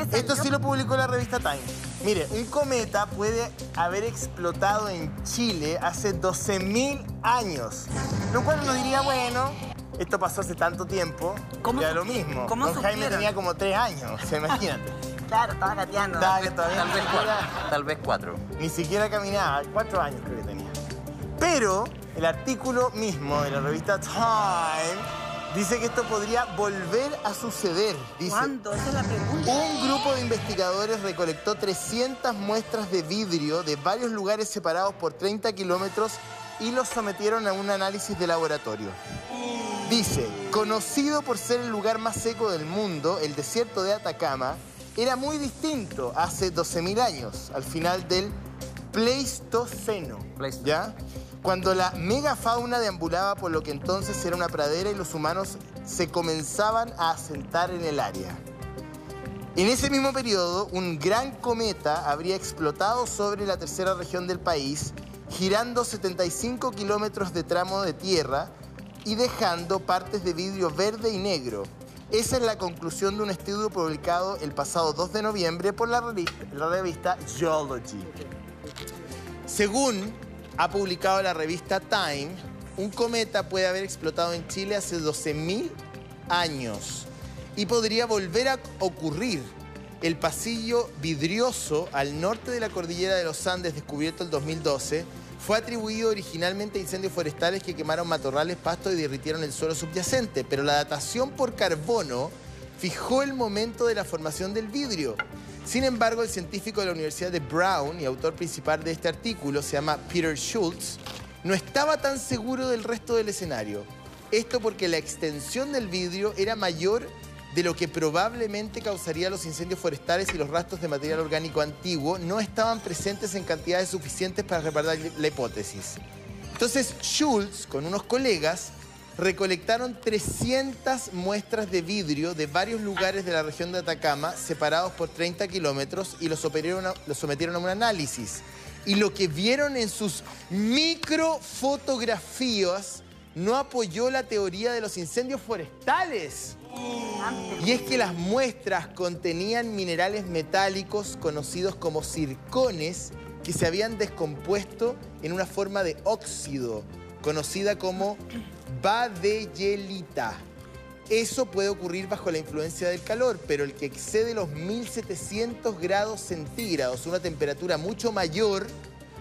esto que Esto sí lo publicó la revista Time. Mire, un cometa puede haber explotado en Chile hace 12.000 años. Lo cual uno diría, bueno, esto pasó hace tanto tiempo, ¿Cómo era lo mismo. ¿Cómo Don Jaime supieron? tenía como tres años, se imagínate. Claro, estaba gateando. Estaba Tal vez cuatro. Tal vez cuatro. ni siquiera caminaba, cuatro años creo que tenía. Pero el artículo mismo de la revista Time dice que esto podría volver a suceder. Dice, ¿Cuándo? Esa es la pregunta. Un grupo de investigadores recolectó 300 muestras de vidrio de varios lugares separados por 30 kilómetros y los sometieron a un análisis de laboratorio. Dice, conocido por ser el lugar más seco del mundo, el desierto de Atacama era muy distinto hace 12.000 años, al final del Pleistoceno. Pleistoceno. ¿Ya? Cuando la megafauna deambulaba por lo que entonces era una pradera y los humanos se comenzaban a asentar en el área. En ese mismo periodo, un gran cometa habría explotado sobre la tercera región del país, girando 75 kilómetros de tramo de tierra y dejando partes de vidrio verde y negro. Esa es la conclusión de un estudio publicado el pasado 2 de noviembre por la revista, la revista Geology. Según ha publicado la revista Time, un cometa puede haber explotado en Chile hace 12.000 años y podría volver a ocurrir. El pasillo vidrioso al norte de la cordillera de los Andes, descubierto el 2012, fue atribuido originalmente a incendios forestales que quemaron matorrales, pastos y derritieron el suelo subyacente, pero la datación por carbono fijó el momento de la formación del vidrio. Sin embargo, el científico de la Universidad de Brown y autor principal de este artículo, se llama Peter Schultz, no estaba tan seguro del resto del escenario. Esto porque la extensión del vidrio era mayor de lo que probablemente causaría los incendios forestales y los rastros de material orgánico antiguo no estaban presentes en cantidades suficientes para respaldar la hipótesis. Entonces Schultz, con unos colegas, recolectaron 300 muestras de vidrio de varios lugares de la región de Atacama, separados por 30 kilómetros, y los, sometieron a- un análisis. Y lo que vieron en sus microfotografías no apoyó la teoría de los incendios forestales. Y es que las muestras contenían minerales metálicos conocidos como circones que se habían descompuesto en una forma de óxido, conocida como badeyelita. Eso puede ocurrir bajo la influencia del calor, pero el que excede los 1700 grados centígrados, una temperatura mucho mayor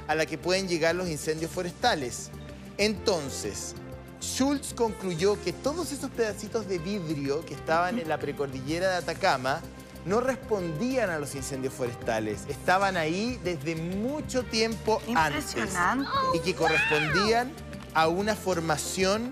a la que pueden llegar los incendios forestales. Entonces, Schultz concluyó que todos esos pedacitos de vidrio que estaban en la precordillera de Atacama no respondían a los incendios forestales. Estaban ahí desde mucho tiempo antes y que correspondían a una formación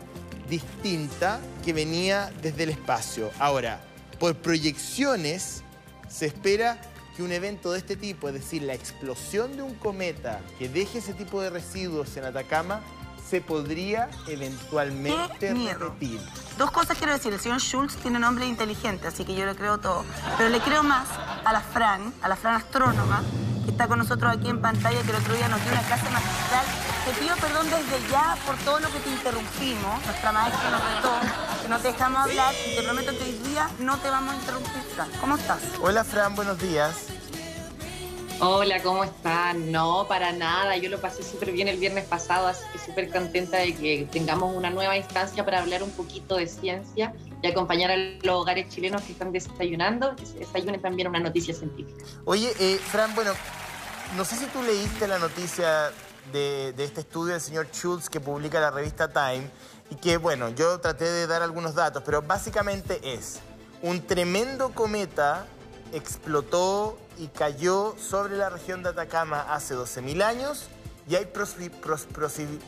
distinta que venía desde el espacio. Ahora, por proyecciones, se espera que un evento de este tipo, es decir, la explosión de un cometa que deje ese tipo de residuos en Atacama, se podría eventualmente repetir. Dos cosas quiero decir. El señor Schultz tiene nombre inteligente, así que yo le creo todo. Pero le creo más a la Fran, a la Fran astrónoma, que está con nosotros aquí en pantalla, que el otro día nos dio una clase magistral. Te pido perdón desde ya por todo lo que te interrumpimos. Nuestra maestra nos retó, que no te dejamos hablar y te prometo que hoy día no te vamos a interrumpir, Fran. ¿Cómo estás? Hola Fran, buenos días. Hola, ¿cómo están? No, para nada. Yo lo pasé súper bien el viernes pasado, así que súper contenta de que tengamos una nueva instancia para hablar un poquito de ciencia y acompañar a los hogares chilenos que están desayunando, que se desayunen también una noticia científica. Oye, eh, Fran, bueno, no sé si tú leíste la noticia de, de este estudio del señor Schultz que publica la revista Time y que, bueno, yo traté de dar algunos datos, pero básicamente es un tremendo cometa explotó y cayó sobre la región de Atacama hace 12.000 años y hay, prosi- pros- prosi-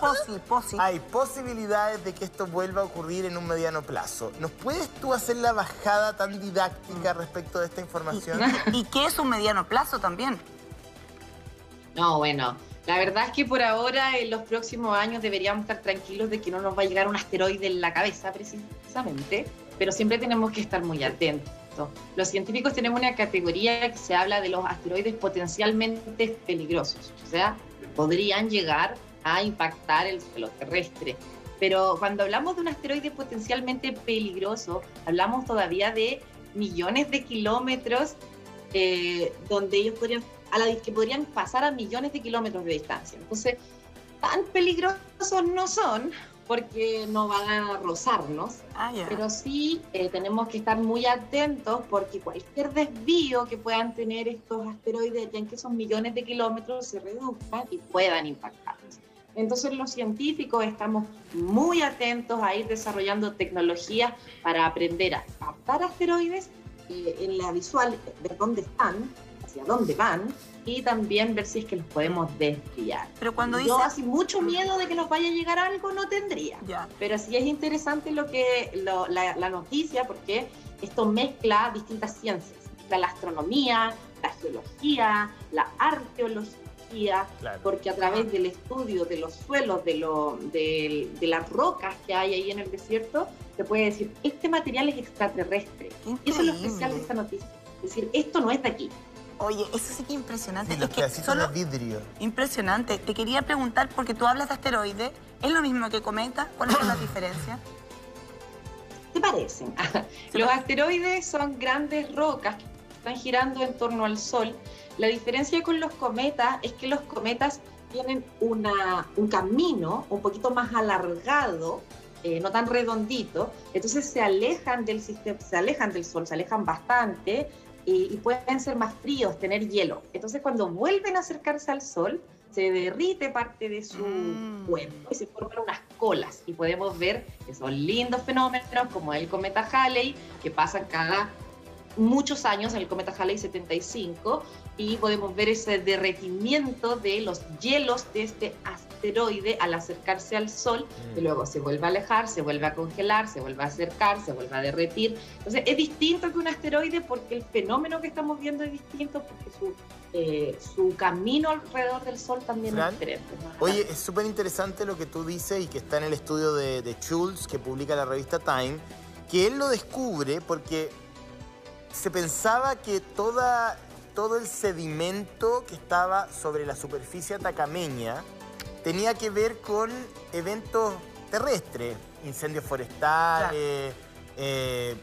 Posi, posi. hay posibilidades de que esto vuelva a ocurrir en un mediano plazo. ¿Nos puedes tú hacer la bajada tan didáctica respecto de esta información? ¿Y qué es un mediano plazo también? No, bueno, la verdad es que por ahora, en los próximos años, deberíamos estar tranquilos de que no nos va a llegar un asteroide en la cabeza, precisamente, pero siempre tenemos que estar muy atentos. Los científicos tenemos una categoría que se habla de los asteroides potencialmente peligrosos, o sea, podrían llegar a impactar el suelo terrestre. Pero cuando hablamos de un asteroide potencialmente peligroso, hablamos todavía de millones de kilómetros eh, donde ellos podrían, a la, que podrían pasar a millones de kilómetros de distancia. Entonces, tan peligrosos no son porque no van a rozarnos, Ah, ya. pero sí eh, tenemos que estar muy atentos porque cualquier desvío que puedan tener estos asteroides, ya en que son millones de kilómetros, se reduzcan y puedan impactarnos. Entonces los científicos estamos muy atentos a ir desarrollando tecnologías para aprender a captar asteroides eh, en la visual, ver dónde están, hacia dónde van y también ver si es que los podemos desviar. Pero cuando dice... Yo así mucho miedo de que nos vaya a llegar algo no tendría. Ya. Pero sí es interesante lo que lo- la, la noticia porque esto mezcla distintas ciencias, mezcla la astronomía, la geología, la arqueología, Claro. porque a través del estudio de los suelos, de, lo, de, de las rocas que hay ahí en el desierto, se puede decir, este material es extraterrestre. Y eso es lo increíble. especial de esta noticia. Es decir, esto no es de aquí. Oye, eso sí que es impresionante. Sí, los es que pedacitos solo... de vidrio. Impresionante. Te quería preguntar, porque tú hablas de asteroides, ¿es lo mismo que cometa? ¿Cuáles son las diferencias? ¿Te parecen? Los asteroides son grandes rocas que están girando en torno al Sol. La diferencia con los cometas es que los cometas tienen una, un camino un poquito más alargado, eh, no tan redondito, entonces se alejan del sistema, se alejan del Sol, se alejan bastante y, y pueden ser más fríos, tener hielo. Entonces cuando vuelven a acercarse al Sol, se derrite parte de su Mm. cuerpo y se forman unas colas y podemos ver que son lindos fenómenos como el cometa Halley que pasan cada muchos años en el cometa Halley 75 y podemos ver ese derretimiento de los hielos de este asteroide al acercarse al Sol y luego se vuelve a alejar, se vuelve a congelar, se vuelve a acercar, se vuelve a derretir. Entonces es distinto que un asteroide porque el fenómeno que estamos viendo es distinto porque su, eh, su camino alrededor del Sol también Fran, es diferente. ¿no? Oye, es súper interesante lo que tú dices y que está en el estudio de, de Schultz, que publica la revista Time, que él lo descubre porque se pensaba que toda, todo el sedimento que estaba sobre la superficie atacameña tenía que ver con eventos terrestres, incendios forestales, eh,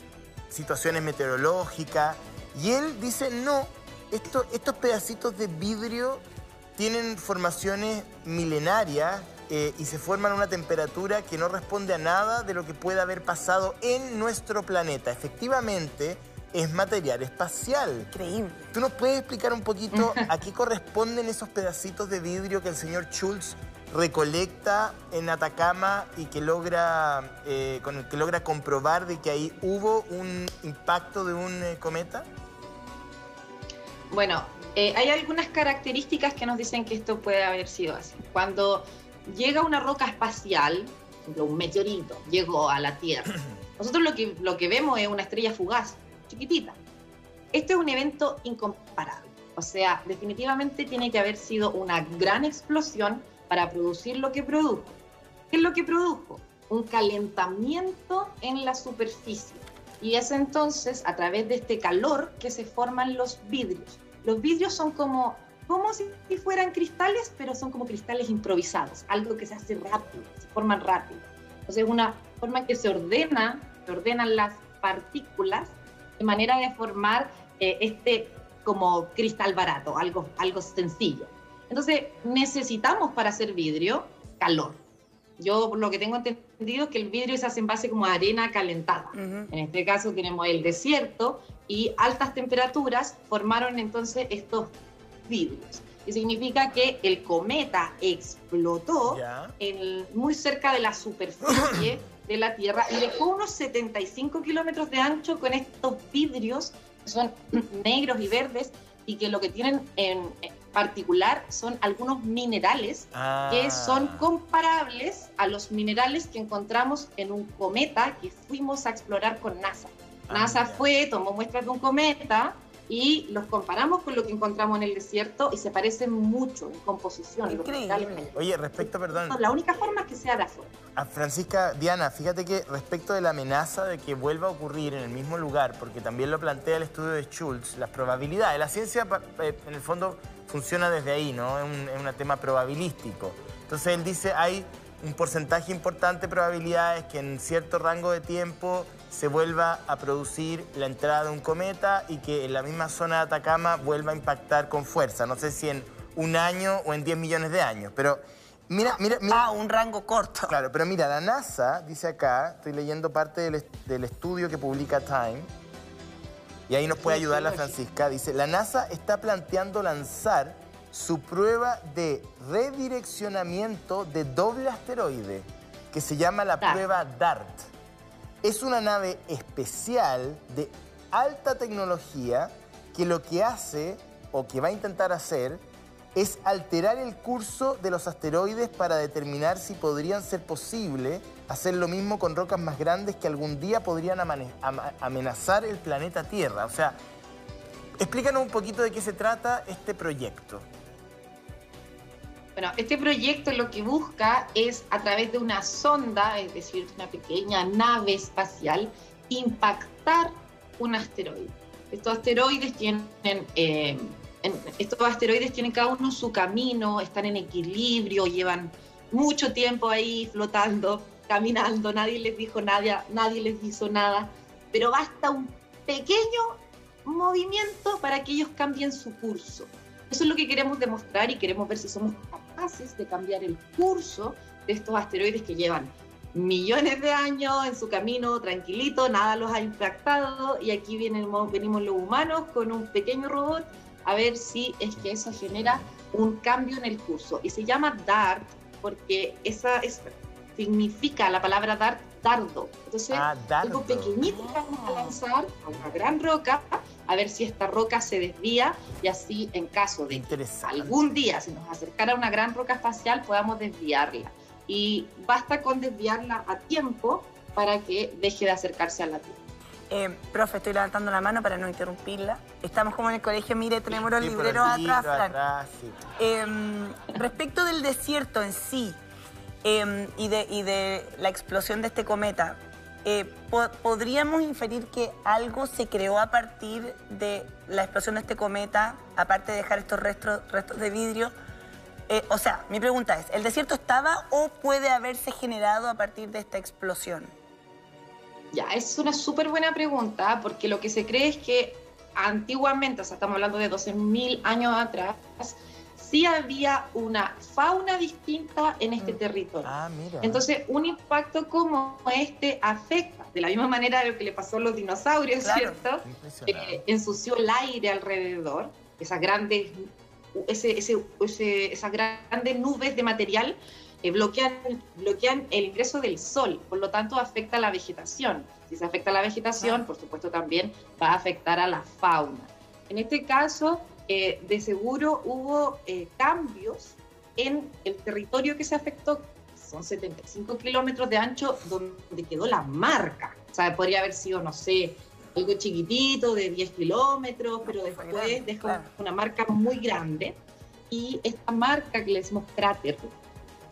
situaciones meteorológicas. Y él dice, no, esto- estos pedacitos de vidrio tienen formaciones milenarias eh, y se forman a una temperatura que no responde a nada de lo que pueda haber pasado en nuestro planeta. Efectivamente, es material espacial. Increíble. ¿Tú nos puedes explicar un poquito a qué corresponden esos pedacitos de vidrio que el señor Schultz recolecta en Atacama y que logra, eh, con el que logra comprobar de que ahí hubo un impacto de un eh, cometa? Bueno, eh, hay algunas características que nos dicen que esto puede haber sido así. Cuando llega una roca espacial, por ejemplo, un meteorito, llegó a la Tierra, nosotros lo que, lo que vemos es una estrella fugaz, chiquitita. Este es un evento incomparable. O sea, definitivamente tiene que haber sido una gran explosión para producir lo que produjo. ¿Qué es lo que produjo? Un calentamiento en la superficie. Y es entonces a través de este calor que se forman los vidrios. Los vidrios son como, como si fueran cristales, pero son como cristales improvisados, algo que se hace rápido, se forman rápido. Entonces es una forma en que se ordena, se ordenan las partículas de manera de formar eh, este como cristal barato, algo, algo sencillo. Entonces necesitamos para hacer vidrio calor. Yo por lo que tengo entendido es que el vidrio se hace en base como a arena calentada. Ujú. En este caso tenemos el desierto y altas temperaturas formaron entonces estos vidrios. Y significa que el cometa explotó en- muy cerca de la superficie de la Tierra y dejó unos 75 kilómetros de ancho con estos vidrios que son negros y verdes y que lo que tienen en particular son algunos minerales que son Ah. comparables a los minerales que encontramos en un cometa que fuimos a explorar con NASA. Ah, NASA fue, tomó muestras de un cometa y los comparamos con lo que encontramos en el desierto y se parecen mucho en composición. Increíble. Oye, respecto, perdón, La única forma es que sea de afuera. a Francisca, Diana, fíjate que respecto de la amenaza de que vuelva a ocurrir en el mismo lugar, porque también lo plantea el estudio de Schultz, las probabilidades, la ciencia eh, en el fondo funciona desde ahí, ¿no? Es un, es un tema probabilístico. Entonces él dice, hay un porcentaje importante de probabilidades que en cierto rango de tiempo se vuelva a producir la entrada de un cometa y que en la misma zona de Atacama vuelva a impactar con fuerza. No sé si en un año o en 10 millones de años, pero mira, mira, mira. Ah, un rango corto. Claro, pero mira, la NASA dice acá, estoy leyendo parte del, est- del estudio que publica Time, y ahí nos puede ayudar la Francisca, dice, la NASA está planteando lanzar su prueba de redireccionamiento de doble asteroide, que se llama la DART. prueba DART. Es una nave especial de alta tecnología que lo que hace, o que va a intentar hacer, es alterar el curso de los asteroides para determinar si podrían ser posible hacer lo mismo con rocas más grandes que algún día podrían amenazar el planeta Tierra. O sea, explícanos un poquito de qué se trata este proyecto. Bueno, este proyecto lo que busca es a través de una sonda, es decir, una pequeña nave espacial, impactar un asteroide. Estos asteroides tienen, eh, estos asteroides tienen cada uno su camino, están en equilibrio, llevan mucho tiempo ahí flotando, caminando, nadie les dijo nada, nadie les hizo nada, pero basta un pequeño movimiento para que ellos cambien su curso. Eso es lo que queremos demostrar y queremos ver si somos capaces de cambiar el curso de estos asteroides que llevan millones de años en su camino tranquilito, nada los ha impactado y aquí venimos, venimos los humanos con un pequeño robot a ver si es que eso genera un cambio en el curso. Y se llama DART porque esa es, significa la palabra DART, dardo. Entonces, Ah, algo dardo. pequeñito que vamos a lanzar a una gran roca, a ver si esta roca se desvía y así en caso de que algún día se nos acercara una gran roca espacial podamos desviarla. Y basta con desviarla a tiempo para que deje de acercarse a la Tierra. Eh, profe, estoy levantando la mano para no interrumpirla. Estamos como en el colegio, mire, tenemos los Sí, libreros atrás. Fran. atrás, sí. Em, respecto del desierto en sí em, y, de, y de la explosión de este cometa, eh, po- ¿podríamos inferir que algo se creó a partir de la explosión de este cometa, aparte de dejar estos restos, restos de vidrio? Eh, o sea, mi pregunta es, ¿el desierto estaba o puede haberse generado a partir de esta explosión? Ya, es una súper buena pregunta porque lo que se cree es que antiguamente, o sea, estamos hablando de 12.000 años atrás, sí había una fauna distinta en este territorio. Ah, mira. Entonces, un impacto como este afecta, de la misma manera de lo que le pasó a los dinosaurios, Claro. ¿cierto? Eh, ensució el aire alrededor, esas grandes, ese, ese- ese- esas grandes nubes de material eh, bloquean, bloquean el ingreso del sol, por lo tanto afecta a la vegetación. Si se afecta a la vegetación, por supuesto también va a afectar a la fauna. En este caso, eh, de seguro hubo eh, cambios en el territorio que se afectó, son 75 kilómetros de ancho, donde quedó la marca. O sea, podría haber sido, no sé, algo chiquitito de 10 kilómetros, pero después dejó una marca muy grande. Y esta marca que le decimos cráter,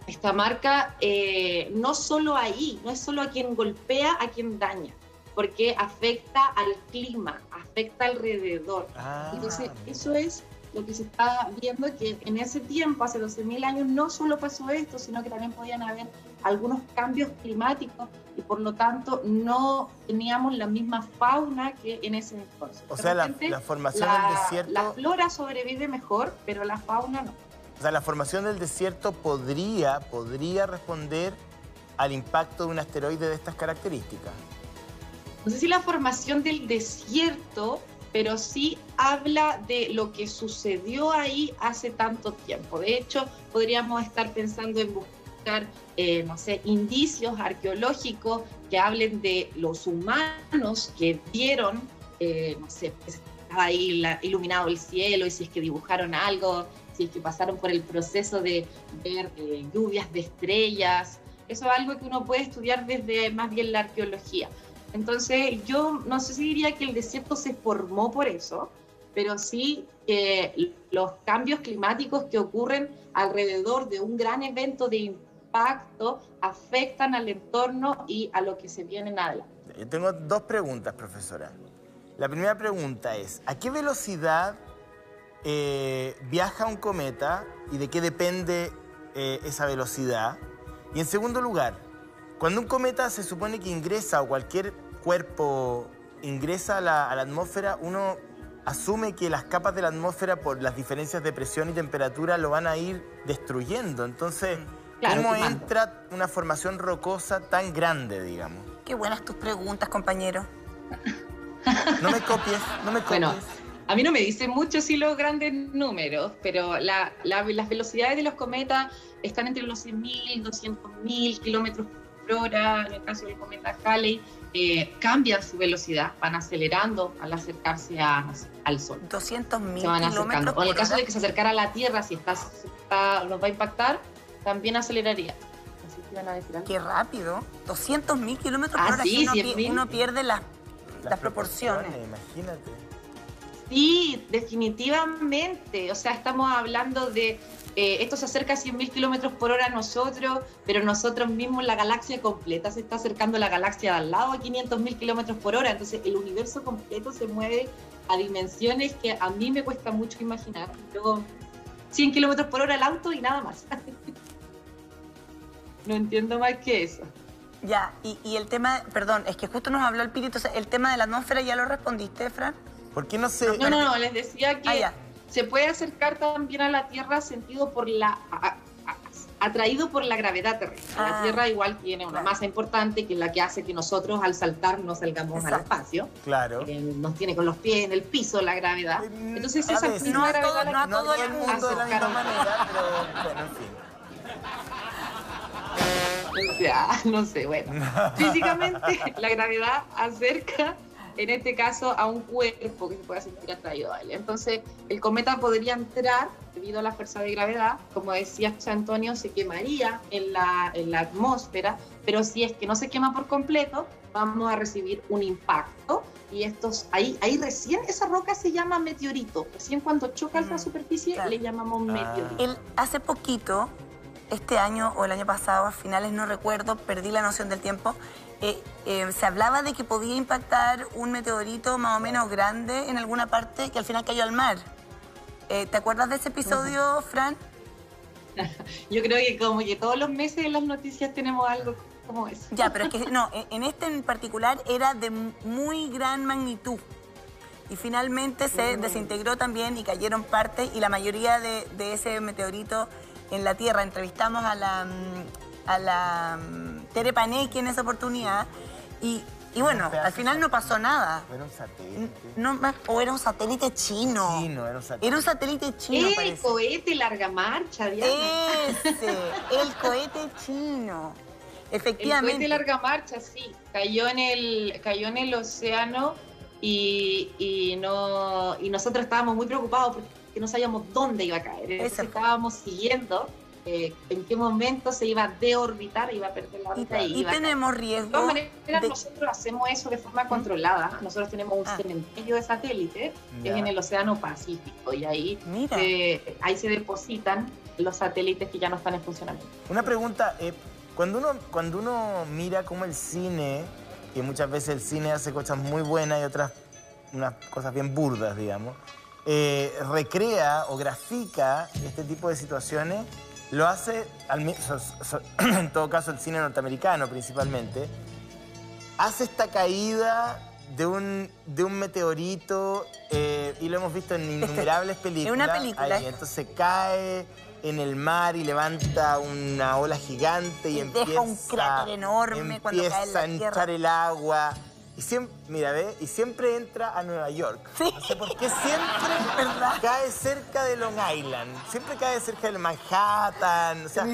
esta marca eh, no solo ahí, no es solo a quien golpea, a quien daña, porque afecta al clima, afecta alrededor. Ah, Entonces, eso es lo que se está viendo, que en ese tiempo, hace 12.000 años, no solo pasó esto, sino que también podían haber algunos cambios climáticos y por lo tanto no teníamos la misma fauna que en ese entonces. O sea, la, la formación la- del desierto, la flora sobrevive mejor, pero la fauna no. o sea, la formación del desierto podría, podría responder al impacto de un asteroide de estas características. No sé si la formación del desierto, pero sí habla de lo que sucedió ahí hace tanto tiempo. De hecho, podríamos estar pensando en buscar, eh, no sé, indicios arqueológicos que hablen de los humanos que vieron, eh, no sé, estaba ahí la- iluminado el cielo y si es que dibujaron algo, si es que pasaron por el proceso de ver eh, lluvias de estrellas. Eso es algo que uno puede estudiar desde más bien la arqueología. Entonces, yo no sé si diría que el desierto se formó por eso, pero sí que los cambios climáticos que ocurren alrededor de un gran evento de impacto afectan al entorno y a lo que se viene en adelante. Yo tengo dos preguntas, profesora. La primera pregunta es, ¿a qué velocidad eh, viaja un cometa y de qué depende eh, esa velocidad? Y en segundo lugar, cuando un cometa se supone que ingresa o cualquier cuerpo ingresa a la, a la atmósfera, uno asume que las capas de la atmósfera por las diferencias de presión y temperatura lo van a ir destruyendo. Entonces, Claro, ¿cómo entra una formación rocosa tan grande, digamos? Qué buenas tus preguntas, compañero. No me copies, no me copies. Bueno, a mí no me dicen mucho si los grandes números, pero la- la- las velocidades de los cometas están entre los 100.000, 200.000 kilómetros por hora. En el caso del cometa Halley, eh, cambian su velocidad, van acelerando al acercarse a- al Sol. 200 mil Se van acercando. kilómetros O en el caso hora. de que se acercara a la Tierra, si está, está- nos va a impactar, también aceleraría. Así que iban a decir algo. Qué rápido. 200 mil kilómetros Ah, por hora. sí, uno, 100.000. pi- uno pierde las, Las, las proporciones. Imagínate. Sí, definitivamente. O sea, estamos hablando de. Eh, esto se acerca a 100.000 kilómetros por hora a nosotros, pero nosotros mismos, la galaxia completa se está acercando a la galaxia de al lado a 500.000 kilómetros por hora. Entonces, el universo completo se mueve a dimensiones que a mí me cuesta mucho imaginar. Luego, 100 kilómetros por hora el auto y nada más. no entiendo más que eso. Ya, y, y el tema, perdón, es que justo nos habló el Piri, entonces el tema de la atmósfera ya lo respondiste, Fran. ¿Por qué no se.? No, no, no, les decía que Ah. Se puede acercar también a la Tierra sentido por la a- a- atraído por la gravedad terrestre. Ah. La Tierra igual tiene una Claro. masa importante que es la que hace que nosotros al saltar no salgamos al Exacto. espacio. Claro. Eh, nos tiene con los pies en el piso la gravedad. Entonces A esa veces. misma No a gravedad todo- la no a que todo el mundo de la misma manera, pero bueno, en fin. O sea, no sé, bueno. Físicamente, la gravedad acerca, en este caso, a un cuerpo que se pueda sentir atraído a él. Entonces, el cometa podría entrar, debido a la fuerza de gravedad, como decía José Antonio, se quemaría en la, en la atmósfera, pero si es que no se quema por completo, vamos a recibir un impacto. Y estos, ahí, ahí recién esa roca se llama meteorito. Recién cuando choca en la Mm, superficie claro. le llamamos Ah. meteorito. Él hace poquito, este año o el año pasado, a finales no recuerdo, perdí la noción del tiempo, eh, eh, se hablaba de que podía impactar un meteorito más o menos grande en alguna parte que al final cayó al mar. Eh, ¿Te acuerdas de ese episodio, Fran? Yo creo que como que todos los meses en las noticias tenemos algo como eso. Ya, pero es que no, en- en este en particular era de muy gran magnitud. Y finalmente se desintegró también y cayeron partes y la mayoría de, de ese meteorito en la Tierra. Entrevistamos a la, mm, a la mm, Tere Panecki en esa oportunidad y, y bueno, al final no pasó nada. Era un satélite. No, más- o era un satélite chino. Chino, era un satélite. Era un satélite chino, el parece. cohete larga marcha, Diana. Ese, el cohete chino. El Efectivamente. cohete larga marcha, sí. Cayó en el, cayó en el océano y, y no, y nosotros estábamos muy preocupados porque no sabíamos dónde iba a caer. Entonces estábamos siguiendo eh, en qué momento se iba a deorbitar, iba a perder la órbita y, y iba a caer. tenemos De riesgo. todas maneras, de- nosotros hacemos eso de forma controlada. Nosotros tenemos un Ah. cementerio de satélite que es en el Océano Pacífico y ahí, Mira. se- ahí se depositan los satélites que ya no están en funcionamiento. Una pregunta, eh, cuando, uno, cuando uno mira cómo el cine, que muchas veces el cine hace cosas muy buenas y otras unas cosas bien burdas, digamos, eh, recrea o grafica este tipo de situaciones, lo hace, en todo caso el cine norteamericano principalmente, hace esta caída de un, de un meteorito eh, y lo hemos visto en innumerables películas. una película. ahí, entonces cae en el mar y levanta una ola gigante y, Y deja empieza, un cráter enorme cuando cae en empieza a entrar el agua. Y siempre, mira, ve, y siempre entra a Nueva York. Sí. No sé por qué siempre ¿Verdad? cae cerca de Long Island. Siempre cae cerca de Manhattan. O sea,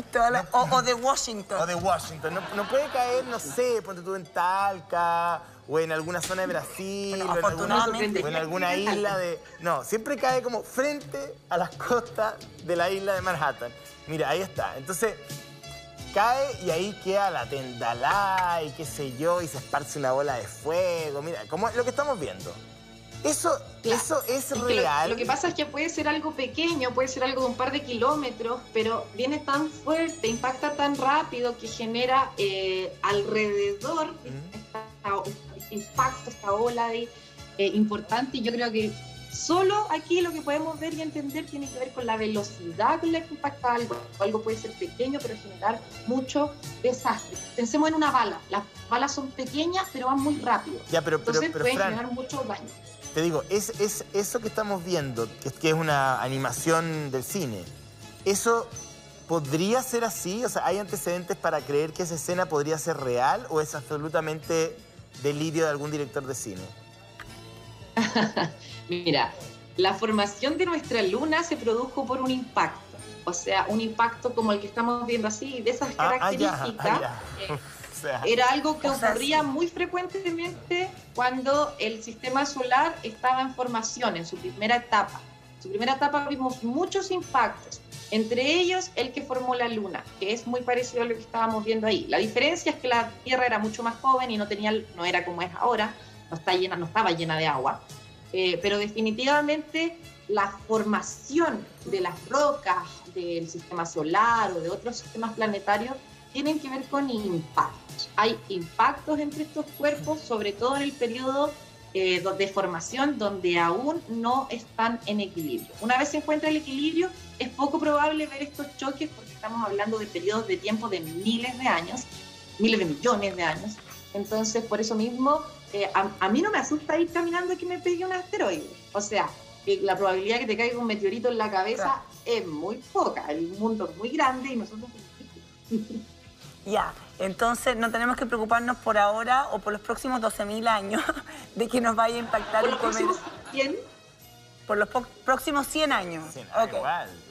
o, o de Washington. o de Washington. No, no puede caer, no sé, ponte tú en Talca o en alguna zona de Brasil Bueno, o, en alguna, o en alguna isla de... No, siempre cae como frente a las costas de la isla de Manhattan. Mira, ahí está. Entonces, cae y ahí queda la tendalá y qué sé yo, y se esparce una bola de fuego. Mira, como lo que estamos viendo. Eso, eso es Es que lo- real. Lo, que pasa es que puede ser algo pequeño, puede ser algo de un par de kilómetros, pero viene tan fuerte, impacta tan rápido que genera eh, alrededor esta- este impacto, esta ola de, eh, importante. Y yo creo que Solo aquí lo que podemos ver y entender tiene que ver con la velocidad con la que impacta algo. Algo puede ser pequeño, pero generar mucho desastre. Pensemos en una bala. Las balas son pequeñas, pero van muy rápido. Ya, pero, pero, Entonces pero, pueden Fran, generar mucho daño. te digo, es, es eso que estamos viendo, que es, que es una animación del cine, ¿eso podría ser así? O sea, ¿hay antecedentes para creer que esa escena podría ser real o es absolutamente delirio de algún director de cine? Mira, la formación de nuestra luna se produjo por un impacto. O sea, un impacto como el que estamos viendo así, de esas Ah, ah, características. ah, O sea, Era algo que O sea, ocurría sí. muy frecuentemente cuando el sistema solar estaba en formación, en su primera etapa. En su primera etapa vimos muchos impactos, entre ellos el que formó la Luna, que es muy parecido a lo que estábamos viendo ahí. La diferencia es que la Tierra era mucho más joven y no, tenía, no era como es ahora, no, está llena, no estaba llena de agua. Eh, pero definitivamente la formación de las rocas del sistema solar o de otros sistemas planetarios tienen que ver con impactos. Hay impactos entre estos cuerpos, sobre todo en el periodo eh, de formación donde aún no están en equilibrio. Una vez se encuentra el equilibrio, es poco probable ver estos choques porque estamos hablando de periodos de tiempo de miles de años, miles de millones de años. Entonces, por eso mismo, eh, a, a mí no me asusta ir caminando y que me pegue un asteroide. O sea, la probabilidad de que te caiga un meteorito en la cabeza Claro. es muy poca. El mundo es muy grande y nosotros... Ya, entonces no tenemos que preocuparnos por ahora o por los próximos 12.000 años de que nos vaya a impactar Por un los próximos cometa. 100 Por los próximos 100 años. sí, Ok. igual.